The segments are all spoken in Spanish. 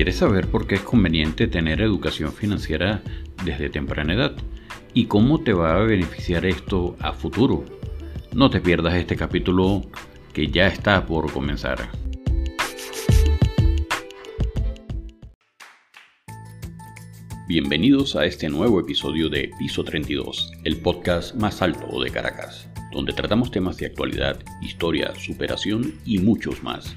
¿Quieres saber por qué es conveniente tener educación financiera desde temprana edad? ¿Y cómo te va a beneficiar esto a futuro? No te pierdas este capítulo que ya está por comenzar. Bienvenidos a este nuevo episodio de Piso 32, el podcast más alto de Caracas, donde tratamos temas de actualidad, historia, superación y muchos más.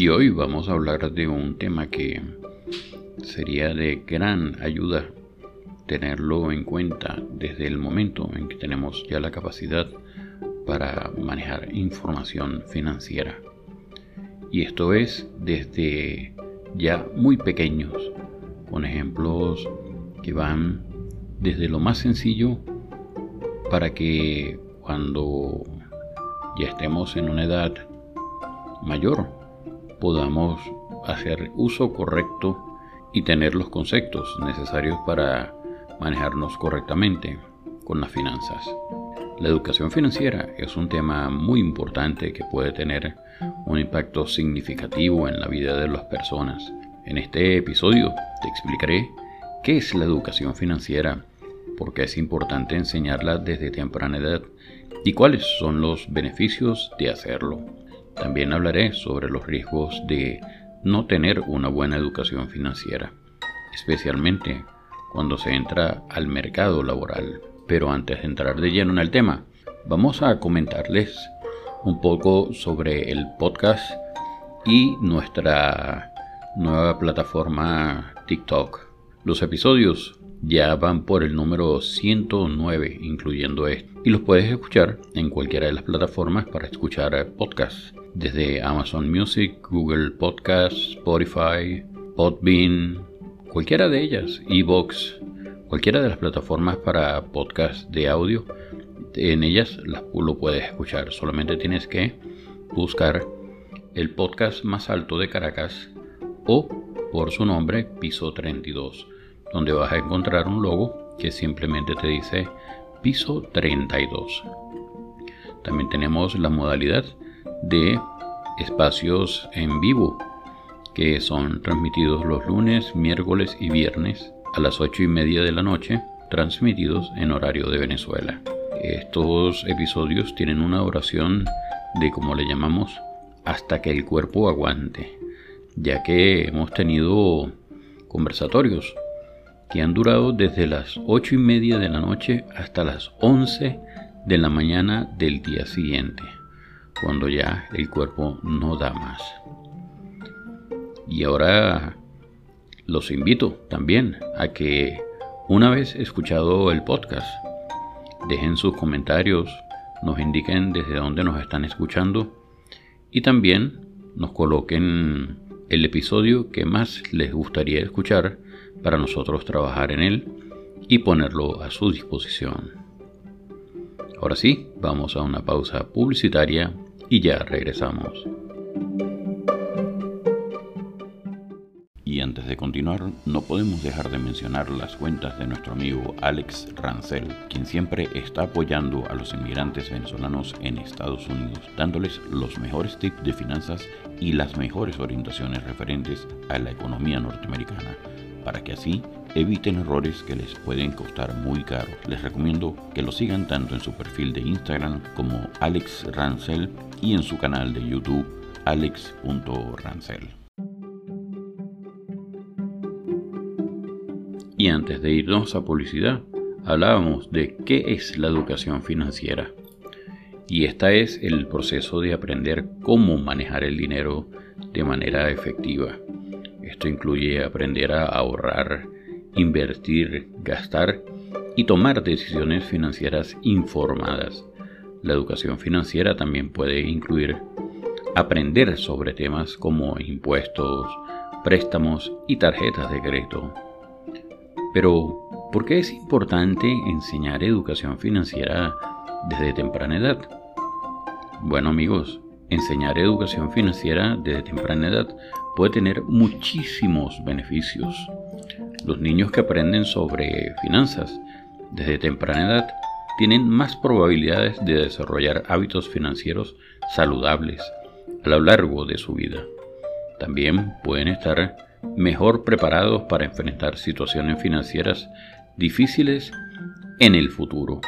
Y hoy vamos a hablar de un tema que sería de gran ayuda tenerlo en cuenta desde el momento en que tenemos ya la capacidad para manejar información financiera. Y esto es desde ya muy pequeños, con ejemplos que van desde lo más sencillo para que cuando ya estemos en una edad mayor podamos hacer uso correcto y tener los conceptos necesarios para manejarnos correctamente con las finanzas. La educación financiera es un tema muy importante que puede tener un impacto significativo en la vida de las personas. En este episodio te explicaré qué es la educación financiera porque es importante enseñarla desde temprana edad y cuáles son los beneficios de hacerlo. También hablaré sobre los riesgos de no tener una buena educación financiera, especialmente cuando se entra al mercado laboral. Pero antes de entrar de lleno en el tema, vamos a comentarles un poco sobre el podcast y nuestra nueva plataforma TikTok. Los episodios ya van por el número 109, incluyendo este. Y los puedes escuchar en cualquiera de las plataformas para escuchar podcasts, desde Amazon Music, Google Podcasts, Spotify, Podbean, cualquiera de ellas, Evox, cualquiera de las plataformas para podcast de audio. En ellas lo puedes escuchar. Solamente tienes que buscar el podcast más alto de Caracas o por su nombre, Piso 32 donde vas a encontrar un logo que simplemente te dice piso 32. También tenemos la modalidad de espacios en vivo que son transmitidos los lunes, miércoles y viernes a las 8 y media de la noche, transmitidos en horario de Venezuela. Estos episodios tienen una duración de, como le llamamos, hasta que el cuerpo aguante, ya que hemos tenido conversatorios que han durado desde las ocho y media de la noche hasta las 11 de la mañana del día siguiente, cuando ya el cuerpo no da más. Y ahora los invito también a que una vez escuchado el podcast, dejen sus comentarios, nos indiquen desde dónde nos están escuchando y también nos coloquen el episodio que más les gustaría escuchar para nosotros trabajar en él y ponerlo a su disposición. Ahora sí, vamos a una pausa publicitaria y ya regresamos. Y antes de continuar, no podemos dejar de mencionar las cuentas de nuestro amigo Alex Rancel, quien siempre está apoyando a los inmigrantes venezolanos en Estados Unidos, dándoles los mejores tips de finanzas y las mejores orientaciones referentes a la economía norteamericana para que así eviten errores que les pueden costar muy caro. Les recomiendo que lo sigan tanto en su perfil de Instagram como Alex Rancel y en su canal de YouTube alex.rancel. Y antes de irnos a publicidad, hablábamos de qué es la educación financiera. Y esta es el proceso de aprender cómo manejar el dinero de manera efectiva. Esto incluye aprender a ahorrar, invertir, gastar y tomar decisiones financieras informadas. La educación financiera también puede incluir aprender sobre temas como impuestos, préstamos y tarjetas de crédito. Pero, ¿por qué es importante enseñar educación financiera desde temprana edad? Bueno amigos, enseñar educación financiera desde temprana edad puede tener muchísimos beneficios. Los niños que aprenden sobre finanzas desde temprana edad tienen más probabilidades de desarrollar hábitos financieros saludables a lo largo de su vida. También pueden estar mejor preparados para enfrentar situaciones financieras difíciles en el futuro.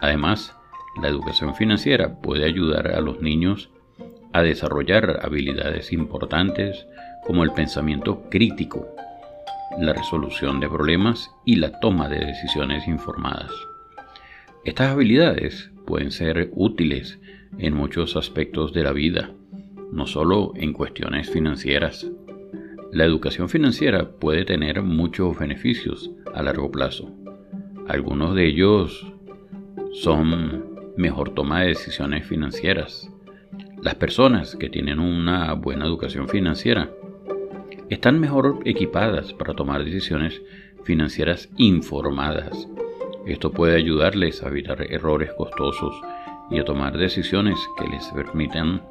Además, la educación financiera puede ayudar a los niños a desarrollar habilidades importantes como el pensamiento crítico, la resolución de problemas y la toma de decisiones informadas. Estas habilidades pueden ser útiles en muchos aspectos de la vida, no solo en cuestiones financieras. La educación financiera puede tener muchos beneficios a largo plazo. Algunos de ellos son mejor toma de decisiones financieras. Las personas que tienen una buena educación financiera están mejor equipadas para tomar decisiones financieras informadas. Esto puede ayudarles a evitar errores costosos y a tomar decisiones que les permitan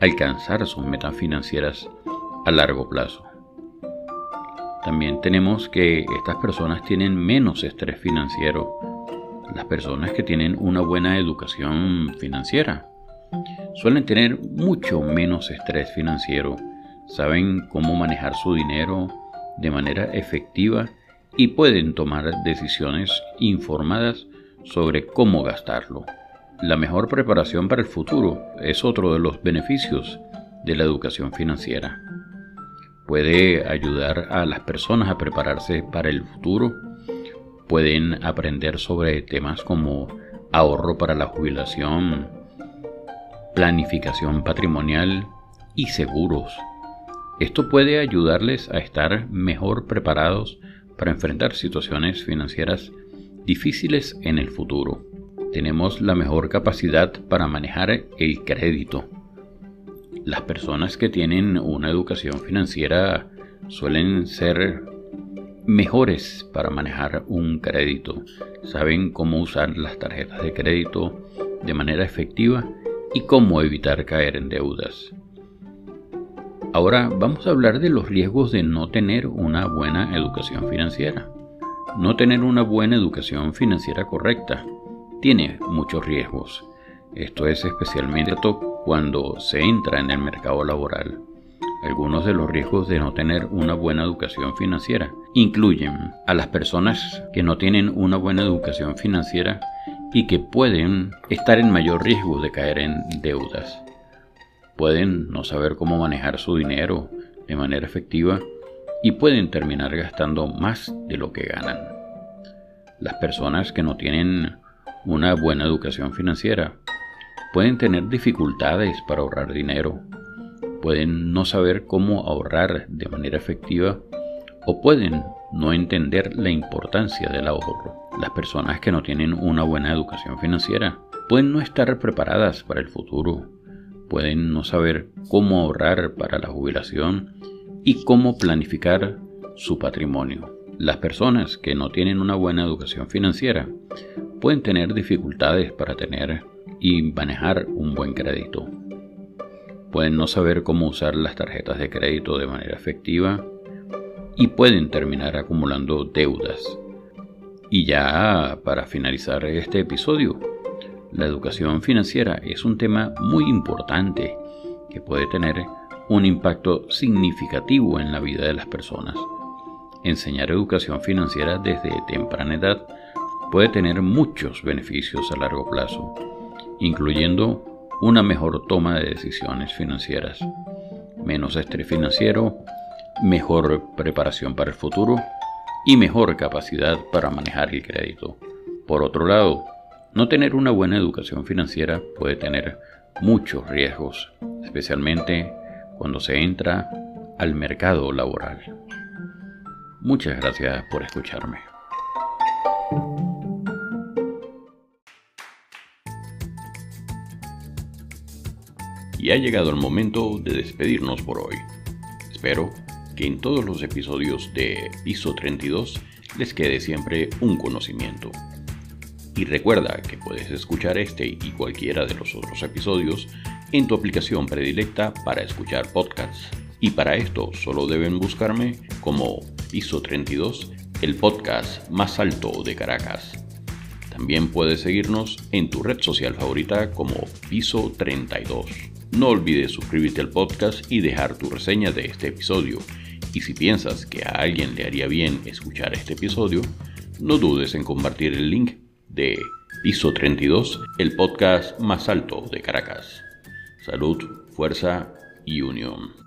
alcanzar sus metas financieras a largo plazo. También tenemos que estas personas tienen menos estrés financiero las personas que tienen una buena educación financiera suelen tener mucho menos estrés financiero, saben cómo manejar su dinero de manera efectiva y pueden tomar decisiones informadas sobre cómo gastarlo. La mejor preparación para el futuro es otro de los beneficios de la educación financiera. Puede ayudar a las personas a prepararse para el futuro pueden aprender sobre temas como ahorro para la jubilación, planificación patrimonial y seguros. Esto puede ayudarles a estar mejor preparados para enfrentar situaciones financieras difíciles en el futuro. Tenemos la mejor capacidad para manejar el crédito. Las personas que tienen una educación financiera suelen ser mejores para manejar un crédito. Saben cómo usar las tarjetas de crédito de manera efectiva y cómo evitar caer en deudas. Ahora vamos a hablar de los riesgos de no tener una buena educación financiera. No tener una buena educación financiera correcta tiene muchos riesgos. Esto es especialmente cuando se entra en el mercado laboral. Algunos de los riesgos de no tener una buena educación financiera incluyen a las personas que no tienen una buena educación financiera y que pueden estar en mayor riesgo de caer en deudas. Pueden no saber cómo manejar su dinero de manera efectiva y pueden terminar gastando más de lo que ganan. Las personas que no tienen una buena educación financiera pueden tener dificultades para ahorrar dinero pueden no saber cómo ahorrar de manera efectiva o pueden no entender la importancia del ahorro. Las personas que no tienen una buena educación financiera pueden no estar preparadas para el futuro, pueden no saber cómo ahorrar para la jubilación y cómo planificar su patrimonio. Las personas que no tienen una buena educación financiera pueden tener dificultades para tener y manejar un buen crédito pueden no saber cómo usar las tarjetas de crédito de manera efectiva y pueden terminar acumulando deudas. Y ya para finalizar este episodio, la educación financiera es un tema muy importante que puede tener un impacto significativo en la vida de las personas. Enseñar educación financiera desde temprana edad puede tener muchos beneficios a largo plazo, incluyendo una mejor toma de decisiones financieras, menos estrés financiero, mejor preparación para el futuro y mejor capacidad para manejar el crédito. Por otro lado, no tener una buena educación financiera puede tener muchos riesgos, especialmente cuando se entra al mercado laboral. Muchas gracias por escucharme. Y ha llegado el momento de despedirnos por hoy. Espero que en todos los episodios de Piso 32 les quede siempre un conocimiento. Y recuerda que puedes escuchar este y cualquiera de los otros episodios en tu aplicación predilecta para escuchar podcasts. Y para esto solo deben buscarme como Piso 32, el podcast más alto de Caracas. También puedes seguirnos en tu red social favorita como Piso 32. No olvides suscribirte al podcast y dejar tu reseña de este episodio. Y si piensas que a alguien le haría bien escuchar este episodio, no dudes en compartir el link de Piso 32, el podcast más alto de Caracas. Salud, fuerza y unión.